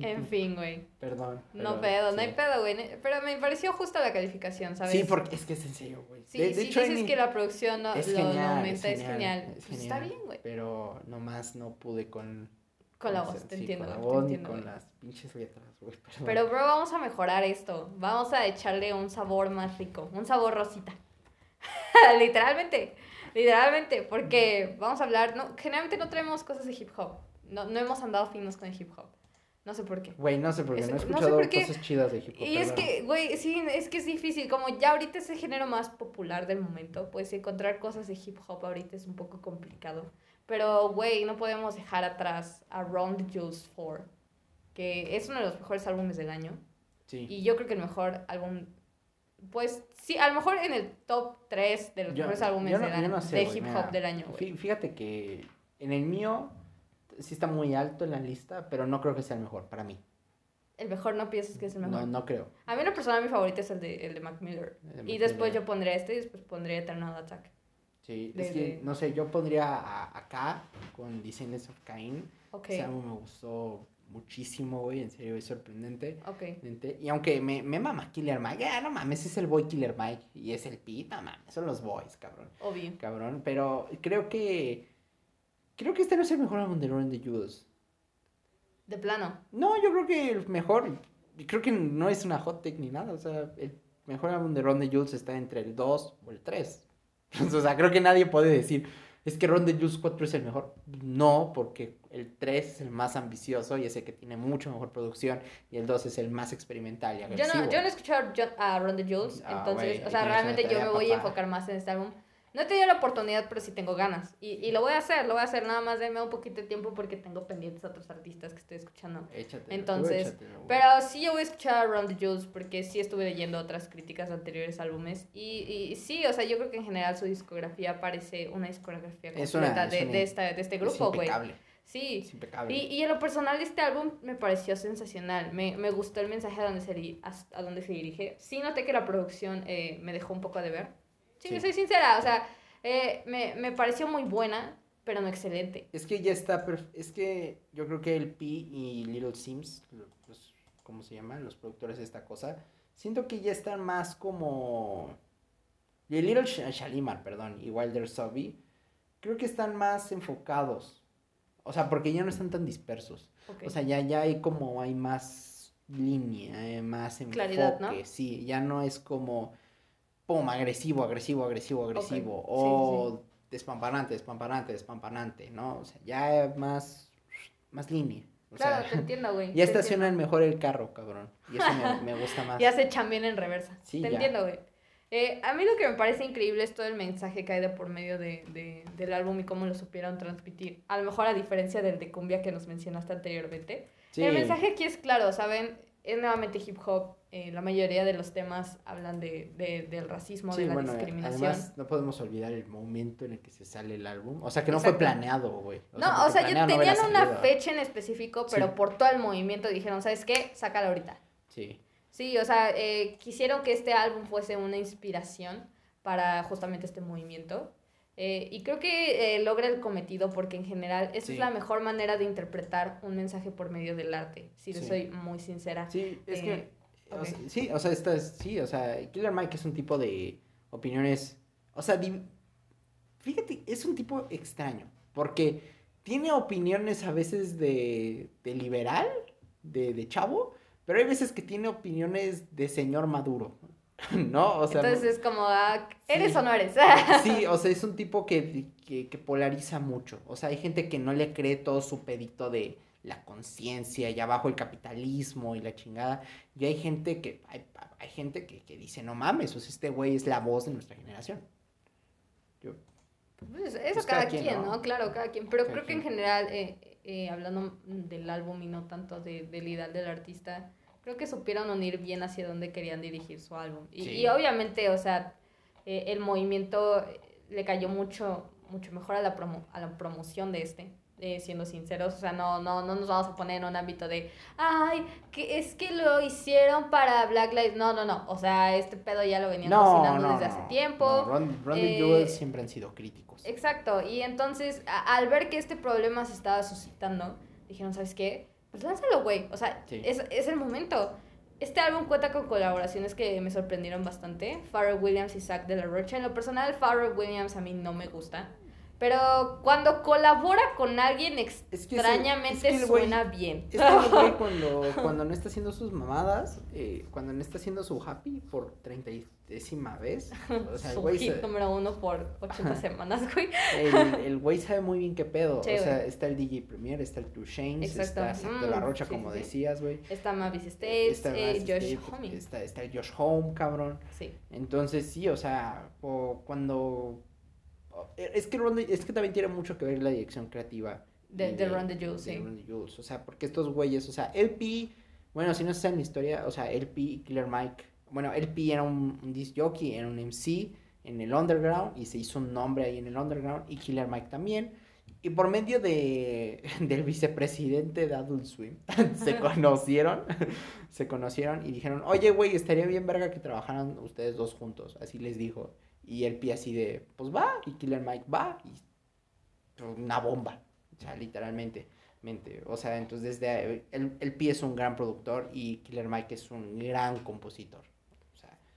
Sí. En fin, güey. Perdón. No pedo, no sí. hay pedo, güey. Pero me pareció justa la calificación, ¿sabes? Sí, porque es que es en serio, güey. Sí, De- de si hecho, dices en- que la producción no, es lo, genial, lo es aumenta, es genial, genial. es Pues está bien, güey. Pero nomás no pude con. Con la voz, te sí, entiendo, Con la te voz ni entiendo, con las pinches letras, güey. Pero, bro, vamos a mejorar esto. Vamos a echarle un sabor más rico. Un sabor rosita. literalmente. Literalmente. Porque vamos a hablar. No, generalmente no traemos cosas de hip hop. No, no hemos andado finos con el hip hop. No sé por qué. Güey, no sé por qué. Es- No he no sé escuchado por qué. cosas chidas de hip hop. Y es que, güey, sí, es que es difícil. Como ya ahorita es el género más popular del momento, pues encontrar cosas de hip hop ahorita es un poco complicado. Pero, güey, no podemos dejar atrás a Round the Juice 4, que es uno de los mejores álbumes del año. Sí. Y yo creo que el mejor álbum, pues sí, a lo mejor en el top 3 de los Yo- mejores álbumes no- del año, no sé, de hip mira, hop del año, Fíjate que en el mío sí está muy alto en la lista, pero no creo que sea el mejor para mí. El mejor no piensas que es el mejor. No, no creo. A mí en lo personal mi favorito es el de, el de Mac Miller. De Y Mac después Miller. yo pondré este y después pondré Eternal Attack. Sí, de- es que, no sé, yo pondría a- acá con Descendants of Cain. Ok, Ese álbum me gustó muchísimo, güey, en serio, es sorprendente. ok. Y aunque me, me mama Killer Mike, ah, no mames, es el boy Killer Mike y es el Pete, no mames, son los boys, cabrón. Obvio. Cabrón, pero creo que. Creo que este no es el mejor álbum de Lauren de Judas. De plano. No, yo creo que el mejor. Creo que no es una hot take ni nada. O sea, el mejor álbum de Ron de Jules está entre el 2 o el 3. o sea, creo que nadie puede decir, es que Ron de Jules 4 es el mejor. No, porque el 3 es el más ambicioso y es el que tiene mucho mejor producción. Y el 2 es el más experimental y Yo agresivo. no, yo no he escuchado a Ron the Jules, Ah, entonces, o sea, realmente yo me voy a enfocar más en este álbum. No he tenido la oportunidad, pero sí tengo ganas. Y, y lo voy a hacer, lo voy a hacer nada más, denme un poquito de tiempo porque tengo pendientes a otros artistas que estoy escuchando. Échatelo, tú Entonces, échatelo. Pero sí yo voy a escuchar a Ron the Jules porque sí estuve leyendo otras críticas de anteriores álbumes. Y, y sí, o sea, yo creo que en general su discografía parece una discografía completa una- de, de, esta, de este Es grupo, güey. Sí. Es impecable. Y, y en lo personal este álbum me pareció sensacional. Me, me gustó el mensaje a donde se, a, a donde se dirige. Sí noté que la producción eh, me dejó un poco de ver. Sí, Sí. soy sincera. O sea, eh, me, me pareció muy buena, pero no excelente. Es que ya está, es que yo creo que el P y Little Sims, lo- los, ¿cómo se llaman? Los productores de esta cosa, siento que ya están más como... Y el Little Sh- Shalimar, perdón, y Wilder Sobby, creo que están más enfocados. O sea, porque ya no están tan dispersos. O sea, ya, ya hay como, hay más línea, eh, más enfoque. Claridad, ¿no? Sí, ya no es como, pum, agresivo, agresivo, agresivo, agresivo. sí, o despampanante, despampanante, despampanante, ¿no? O sea, ya es más, más línea. O claro, sea, te entiendo, güey. ya estacionan mejor el carro, cabrón. Y eso me, me gusta más. Ya se echan bien en reversa. Sí, te ya. entiendo, güey. Eh, a mí lo que me parece increíble es todo el mensaje que hay de por medio de, de- del álbum y cómo lo supieron transmitir. A lo mejor a diferencia del de cumbia que nos mencionaste anteriormente. Sí. El mensaje aquí es claro, ¿saben? Es nuevamente hip hop. eh, la mayoría de los temas hablan de, de- del racismo, Sí, de la bueno, discriminación. además no podemos olvidar el momento en el que se sale el álbum. O sea, que no fue planeado, güey. no, o sea, no hubiera tenían una fecha en específico, pero Sí. por todo el movimiento dijeron, ¿sabes qué? Sácala ahorita. Sí. Sí, o sea, eh, quisieron que este álbum fuese una inspiración para justamente este movimiento. Eh, y creo que eh, logra el cometido porque en general esa Sí. es la mejor manera de interpretar un mensaje por medio del arte, si Sí. soy muy sincera. Sí, es Eh, que. o sea, sí, o sea, esta es- sí, o sea, Killer Mike es un tipo de opiniones. O sea, di- fíjate, es un tipo extraño. Porque tiene opiniones a veces de, de liberal, de, de chavo, pero hay veces que tiene opiniones de señor maduro. ¿No? O sea, Entonces es como, ah, ¿eres Sí. o no eres? Sí, o sea, es un tipo que, que, que polariza mucho. O sea, hay gente que no le cree todo su pedito de la conciencia y abajo el capitalismo y la chingada. Y hay gente que, hay, hay gente que, que dice, no mames, o sea, este güey es la voz de nuestra generación. Yo, Pues eso Pues cada, cada quien, quien, ¿no? ¿no? Claro, cada quien. Pero Cada creo que en quien. general, eh, eh, hablando del álbum y no tanto de, del ideal del artista, creo que supieron unir bien hacia dónde querían dirigir su álbum. Y, Sí. y obviamente, o sea, eh, el movimiento eh, le cayó mucho, mucho mejor a la, promo- a la promoción de este. eh, siendo sinceros, o sea, no, no, no nos vamos a poner en un ámbito de, ay, que es que lo hicieron para Black Lives, no, no, no, o sea, este pedo ya lo venían no, cocinando no, desde no, hace tiempo. no, Ron, Ron eh, Jewels siempre han sido críticos. Exacto, y entonces a- al ver que este problema se estaba suscitando, dijeron, ¿sabes qué? Pues lánzalo, güey. O sea, Sí. es, es el momento. Este álbum cuenta con colaboraciones que me sorprendieron bastante. Pharrell Williams y Zach de la Rocha. En lo personal, Pharrell Williams a mí no me gusta. Pero cuando colabora con alguien Es que ese- extrañamente es que el güey- suena bien. Es que el güey cuando, cuando no está haciendo sus mamadas, eh, cuando no está haciendo su happy por treintaésima vez, o sea, el güey hit número uno por 80 semanas, güey. el, el güey sabe muy bien qué pedo. Sí, o sea, güey. está el DJ Premier, está el Two Exacto. está Zac de la Mm, Rocha, sí, como sí, decías, güey. Está Mavis States, Está eh, Mavis Josh Homme. Está, está el Josh Home, cabrón. Sí. Entonces, sí, o sea, o cuando... o- Es que, Ron de- es que también tiene mucho que ver la dirección creativa. De, de de sí. The Jewels. O sea, porque estos güeyes, o sea, LP, bueno, si no saben la historia, o sea, LP y Killer Mike, bueno, LP era un, un disc jockey, era un MC en el underground y se hizo un nombre ahí en el underground y Killer Mike también. Y por medio de, del vicepresidente de Adult Swim, se conocieron, se conocieron y dijeron, oye, güey, estaría bien verga que trabajaran ustedes dos juntos, así les dijo. Y el Pi así de, pues va, y Killer Mike va, y pues, una bomba, o sea, literalmente. mente. O sea, entonces desde el, el Pi es un gran productor y Killer Mike es un gran compositor.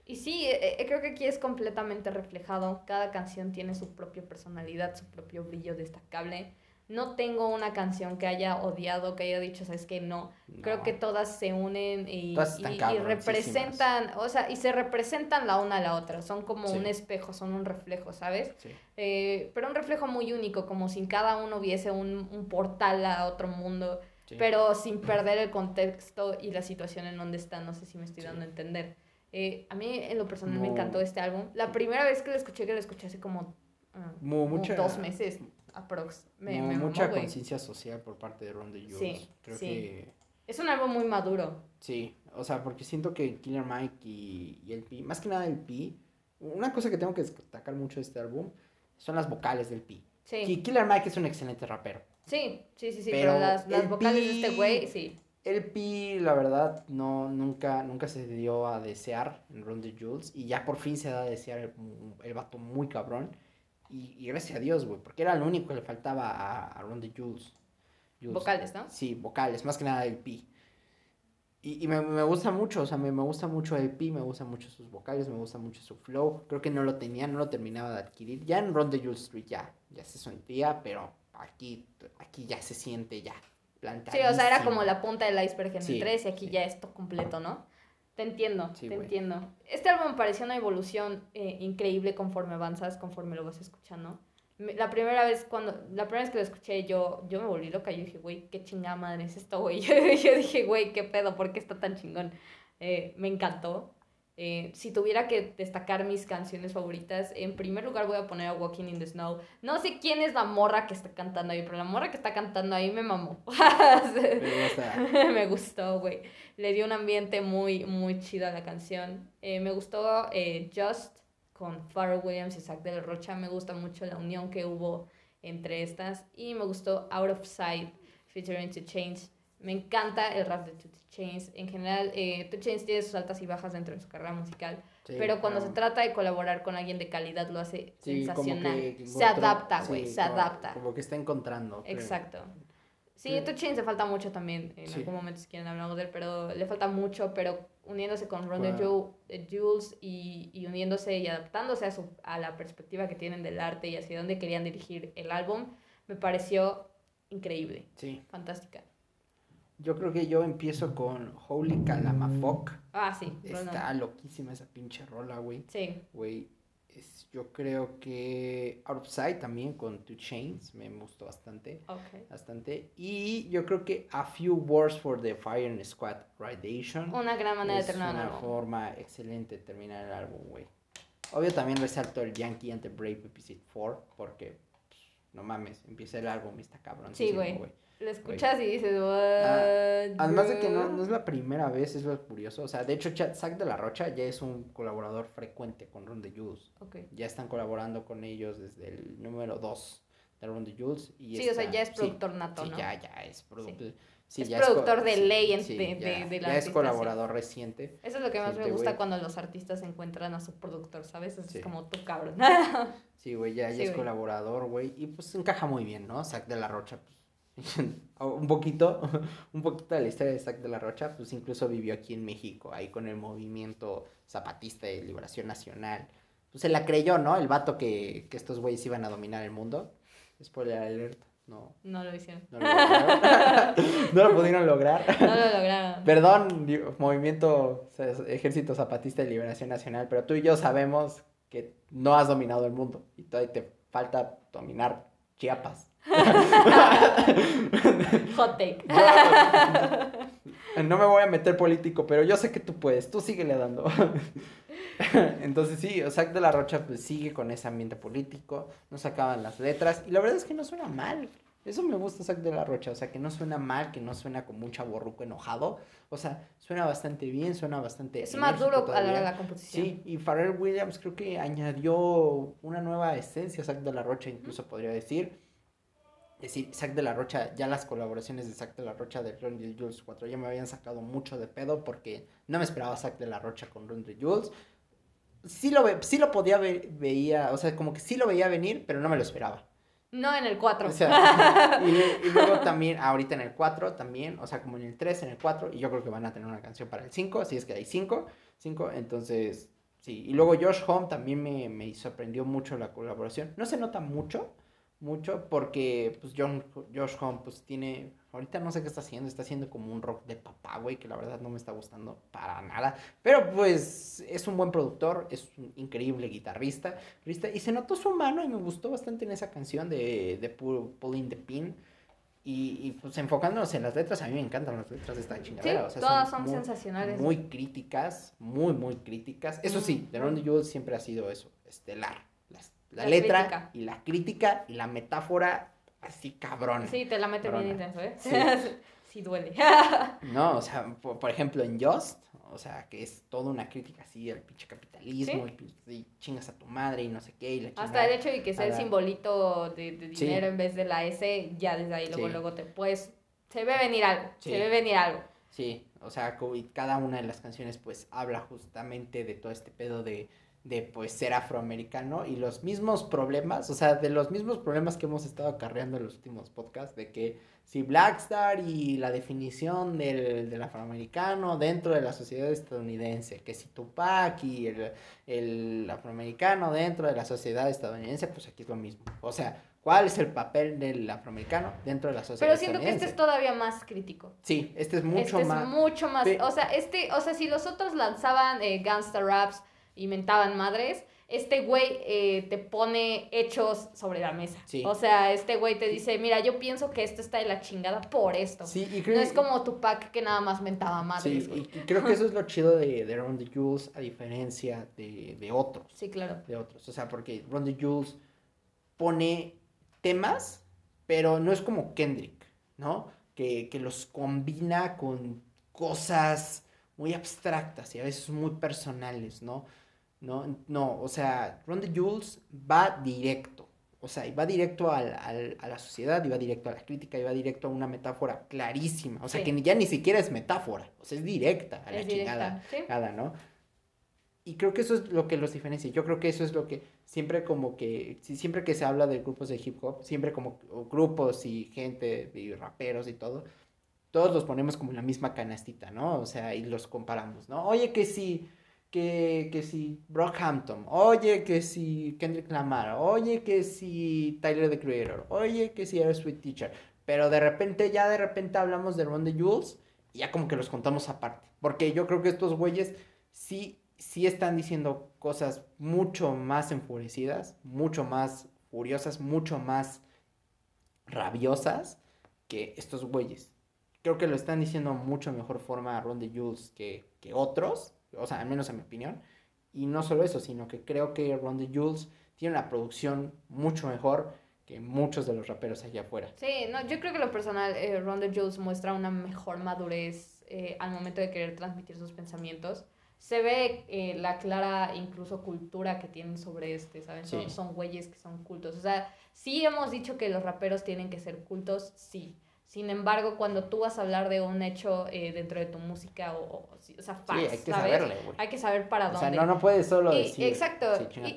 Y sí, eh, eh, creo que aquí es completamente reflejado. Cada canción tiene su propia personalidad, su propio brillo destacable. No tengo una canción que haya odiado, que haya dicho, sabes que no. Creo que todas se unen y, están representan, o sea, y se representan la una a la otra. Son como Sí. un espejo, son un reflejo, ¿sabes? Sí. Eh, pero un reflejo muy único, como si cada uno hubiese un, un portal a otro mundo, Sí. pero sin perder el contexto y la situación en donde está. No sé si me estoy dando a entender. Eh, a mí, en lo personal, me encantó este álbum. La primera vez que lo escuché, que lo escuché hace como, ah, Mu- como mucha- dos meses, aprox. Me, Como me mucha conciencia social por parte de Ron DeJoy. Sí, Creo sí. que Es un álbum muy maduro. sí, o sea, porque siento que Killer Mike y, y el Pi, más que nada el Pi, una cosa que tengo que destacar mucho de este álbum son las vocales del Pi. Sí, Y Killer Mike es un excelente rapero. sí, sí, sí, sí, Pero pero, las, las vocales de este güey, sí. El Pi, la verdad, no, nunca, nunca se dio a desear en Ron de Jules. Y ya por fin se da a desear el, el vato muy cabrón. Y, y gracias a Dios, güey, porque era lo único que le faltaba a, a Ron de Jules. Jules. Vocales, ¿no? Sí, vocales, más que nada el Pi. Y, y me, me gusta mucho, o sea, me, me gusta mucho el Pi, me gusta mucho sus vocales, me gusta mucho su flow. Creo que no lo tenía, no lo terminaba de adquirir. Ya en Ron de Jules Street ya, ya se sentía, pero aquí, aquí ya se siente ya. Sí, o sea, era como la punta del iceberg en Sí, el 3 y aquí sí. ya esto completo, ¿no? Te entiendo, Sí, te güey. entiendo. Este álbum me pareció una evolución eh, increíble conforme avanzas, conforme lo vas escuchando. La primera vez cuando la primera vez que lo escuché yo yo me volví loca, yo dije, "Güey, qué chingada madre es esto, güey." Yo, yo dije, "Güey, qué pedo, ¿por qué está tan chingón?" Eh, me encantó. Eh, si tuviera que destacar mis canciones favoritas, en primer lugar voy a poner a Walking in the Snow. No sé quién es la morra que está cantando ahí, pero la morra que está cantando ahí me mamó. Está. me gustó, güey. Le dio un ambiente muy, muy chido a la canción. Eh, me gustó eh, Just con Pharrell Williams y Zack de la Rocha. Me gusta mucho la unión que hubo entre estas. Y me gustó Out of Sight featuring Two Chains. Me encanta el rap de Two Chains. En general, eh, Two Chains tiene sus altas y bajas dentro de su carrera musical. Sí, pero cuando se trata de colaborar con alguien de calidad, lo hace Sí, sensacional. que se adapta, güey. sí, se como- adapta. Como que está encontrando. creo. Exacto. Sí, Two Chainz le falta mucho también. En algún momento si quieren hablamos de él, pero le falta mucho, pero uniéndose con Ron. Ju- eh, Jules y, y uniéndose y adaptándose a, su, a la perspectiva que tienen del arte y hacia dónde querían dirigir el álbum, me pareció increíble, Sí. fantástica. Yo creo que yo empiezo con Holy Calamafoc. Ah, sí, Está loquísima esa pinche rola, güey. Sí, Güey, es- yo creo que Outside también con Two Chains me gustó bastante. ok. Bastante. Y yo creo que A Few Words for the Fire and Squad Radiation. Una gran manera es de terminar una álbum. forma excelente de terminar el álbum, güey. Obvio también resalto el Yankee and the Brave Episode 4 porque, pues, no mames, empieza el álbum y está cabrón. Sí, güey. Lo escuchas y dices, Ah, Además de que no, bro?" no es la primera vez, es lo curioso. O sea, de hecho, Zack de la Rocha ya es un colaborador frecuente con Ron de Jules. Ok. Ya están colaborando con ellos desde el número 2 de Ron de Jules. Y Sí, o sea, está- ya es sí, productor nato, sí, ¿no? ya, ya es productor. Sí, Es ya productor co- de sí, ley en- sí, de- ya, de- del ya es sí. colaborador reciente. Eso es lo que más me gusta güey. cuando los artistas encuentran a su productor, ¿sabes? Es Sí. como tú, cabrón. Sí, güey, ya, ya Sí, es güey. colaborador, güey. Y pues encaja muy bien, ¿no? Zack de la Rocha, pues. un poquito, un poquito de la historia de Zack de la Rocha, pues incluso vivió aquí en México, ahí con el movimiento zapatista de liberación nacional. Pues se la creyó, ¿no? El vato que, que estos güeyes iban a dominar el mundo. Spoiler alert, no. No lo hicieron. No lo, no lo pudieron lograr. No lo lograron. Perdón, movimiento, o sea, Ejército Zapatista de Liberación Nacional, pero tú y yo sabemos que no has dominado el mundo y todavía te falta dominar Chiapas. Hot take. No me voy a meter político, pero yo sé que tú puedes, tú síguele dando. Entonces sí, Zack de la Rocha pues sigue con ese ambiente político, no se acaban las letras y la verdad es que no suena mal. Eso me gusta Zack de la Rocha, o sea, que no suena mal, que no suena como un chaborruco enojado, o sea, suena bastante bien, suena bastante Es más duro a la hora de todavía. la composición. Sí, y Pharrell Williams creo que añadió una nueva esencia a Zack de la Rocha, incluso podría decir. Es decir, Zack de la Rocha, ya las colaboraciones de Zack de la Rocha de Ron de Jules 4 ya me habían sacado mucho de pedo porque no me esperaba Zack de la Rocha con Ron de Jules. Sí lo, ve- sí lo podía ver, veía, o sea, como que sí lo veía venir, pero no me lo esperaba. No en el 4. O sea, y, y luego también, ahorita en el 4 también, o sea, como en el 3, en el 4, y yo creo que van a tener una canción para el 5, así es que hay 5, 5, entonces, sí. Y luego Josh Home también me, me sorprendió mucho la colaboración. No se nota mucho, mucho porque pues John, Josh Home pues tiene, ahorita no sé qué está haciendo, está haciendo como un rock de papá, güey, que la verdad no me está gustando para nada, pero pues es un buen productor, es un increíble guitarrista, y se notó su mano y me gustó bastante en esa canción de, de Pulling the Pin. Y, y, pues enfocándonos en las letras, a mí me encantan las letras de esta chingadera. Sí, todas son, sensacionales. Muy críticas, muy, muy críticas. Eso sí, The Ron Jules siempre ha sido eso, estelar la, letra y la crítica y la metáfora así cabrón. Sí, te la mete bien intenso, ¿eh? Sí, duele. no, o sea, por, ejemplo, en Just, o sea, que es toda una crítica así al pinche capitalismo y, chingas a tu madre y no sé qué. Y Hasta el hecho de que sea el simbolito de, dinero en vez de la S, ya desde ahí luego, luego te puedes... Se ve venir algo, se ve venir algo. Sí, o sea, cada una de las canciones pues habla justamente de todo este pedo de de pues ser afroamericano y los mismos problemas, o sea, de los mismos problemas que hemos estado acarreando en los últimos podcasts, de que si Blackstar y la definición del, del afroamericano dentro de la sociedad estadounidense, que si Tupac y el, el afroamericano dentro de la sociedad estadounidense, pues aquí es lo mismo. O sea, ¿Cuál es el papel del afroamericano dentro de la sociedad? Pero siento que este es todavía más crítico. Sí, este es mucho este más. Es mucho más. O sea, este, o sea, si los otros lanzaban eh, gangsta raps y mentaban madres, este güey eh, te pone hechos sobre la mesa. O sea, este güey te dice, mira, yo pienso que esto está de la chingada por esto. Sí, y creo... No es como Tupac que nada más mentaba madres. Sí, y, creo que eso es lo chido de, de Ron the Jules a diferencia de, de, otros. Sí, claro. De otros. O sea, porque Ron the Jules pone temas, pero no es como Kendrick, ¿no? Que, que los combina con cosas muy abstractas y a veces muy personales, ¿no? ¿No? No, o sea, Ron the Jules va directo. O sea, y va directo al, al, a la sociedad, y va directo a la crítica, y va directo a una metáfora clarísima. O sea, que ya ni siquiera es metáfora, o sea, es directa a la chingada, ¿no? Y creo que eso es lo que los diferencia. Yo creo que eso es lo que siempre como que, siempre que se habla de grupos de hip hop, siempre como grupos y gente y raperos y todo, todos los ponemos como en la misma canastita, ¿no? O sea, y los comparamos, ¿no? Oye, que si que, que si Brockhampton, oye que si Kendrick Lamar, oye que si Tyler the Creator, oye que si Sweet Teacher, pero de repente, ya de repente hablamos de Ron the Jules y ya como que los contamos aparte, porque yo creo que estos güeyes sí, sí están diciendo cosas mucho más enfurecidas, mucho más furiosas, mucho más rabiosas que estos güeyes. Creo que lo están diciendo mucho mejor forma a Ron the Jules que, que otros o sea, al menos en mi opinión. Y no solo eso, sino que creo que Ron the Jules tiene una producción mucho mejor que muchos de los raperos allá afuera. Sí, no, yo creo que lo personal, eh, Ron the Jules muestra una mejor madurez eh, al momento de querer transmitir sus pensamientos. Se ve eh, la clara incluso cultura que tienen sobre este, ¿saben? Son, son güeyes que son cultos. O sea, sí hemos dicho que los raperos tienen que ser cultos, sí. Sin embargo, cuando tú vas a hablar de un hecho eh, dentro de tu música o, o, sea, facts, sí, hay que saberle, güey. Hay que saber para dónde. O sea, no, no puedes solo decir. Exacto.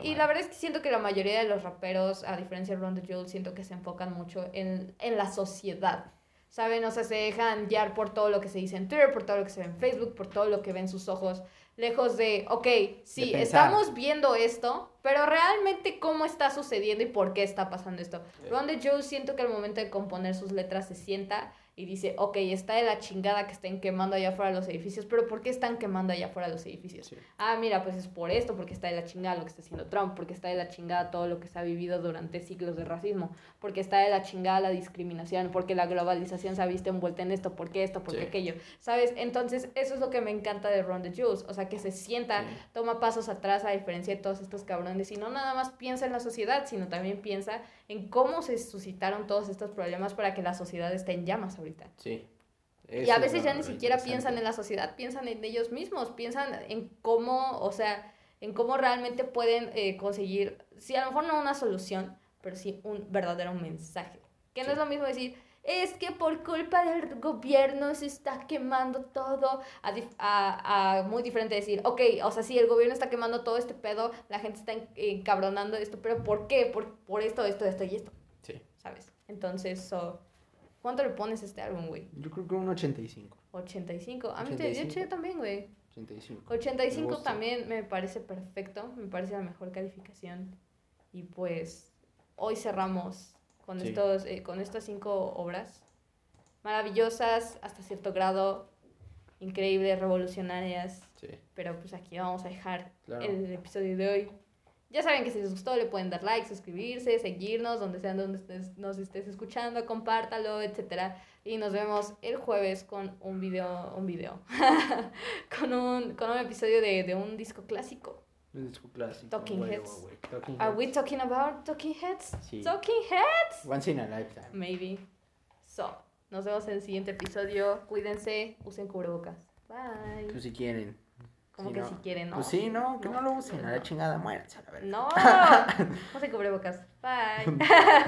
y, la verdad es que siento que la mayoría de los raperos, a diferencia de Ron the Jules, siento que se enfocan mucho en, en la sociedad. ¿Saben? O sea, se dejan guiar por todo lo que se dice en Twitter, por todo lo que se ve en Facebook, por todo lo que ven sus ojos lejos de, ok, sí, estamos viendo esto, pero realmente cómo está sucediendo y por qué está pasando esto. Ron de Joe siento que al momento de componer sus letras se sienta y dice, ok, está de la chingada que estén quemando allá afuera los edificios, pero ¿por qué están quemando allá afuera los edificios? Ah, mira, pues es por esto, porque está de la chingada lo que está haciendo Trump, porque está de la chingada todo lo que se ha vivido durante siglos de racismo, porque está de la chingada la discriminación, porque la globalización se ha visto envuelta en esto, porque esto, porque aquello, ¿sabes? Entonces, eso es lo que me encanta de Ron the Jules, o sea, que se sienta, toma pasos atrás a diferencia de todos estos cabrones y no nada más piensa en la sociedad, sino también piensa en cómo se suscitaron todos estos problemas para que la sociedad esté en llamas Sí. y a veces ya ni siquiera piensan en la sociedad, piensan en ellos mismos, piensan en cómo, o sea, en cómo realmente pueden eh, conseguir, sí, a lo mejor no una solución, pero sí un verdadero mensaje. Que no es lo mismo decir, es que por culpa del gobierno se está quemando todo, a, a, a, muy diferente decir, ok, o sea, sí, el gobierno está quemando todo este pedo, la gente está encabronando esto, pero ¿por qué? Por, por esto, esto, esto y esto. Sí. ¿Sabes? Entonces, so, ¿Cuánto le pones a este álbum, güey? Yo creo que un 85. 85. A mí te, yo también, güey. 85. 85 también me parece perfecto, me parece la mejor calificación. Y pues hoy cerramos con, Sí. estos, eh, con estas cinco obras. Maravillosas, hasta cierto grado, increíbles, revolucionarias. Sí, Pero pues aquí vamos a dejar claro. el episodio de hoy. Ya saben que si les gustó le pueden dar like, suscribirse, seguirnos, donde sean donde estés- nos estés escuchando, compártalo, etcétera. Y nos vemos el jueves con un video, un video, con un, con un episodio de, de un disco clásico. Un disco clásico. Talking Heads. güey, Talking Are we talking about Talking Heads? Sí. Talking Heads? Once in a lifetime. Maybe. So, nos vemos en el siguiente episodio. Cuídense, usen cubrebocas. Bye. Pues si quieren. Como si que no. si quieren, ¿no? Pues sí, no, que no, lo usen. A la no. chingada, muéranse a la. No, usen cubrebocas. Bye.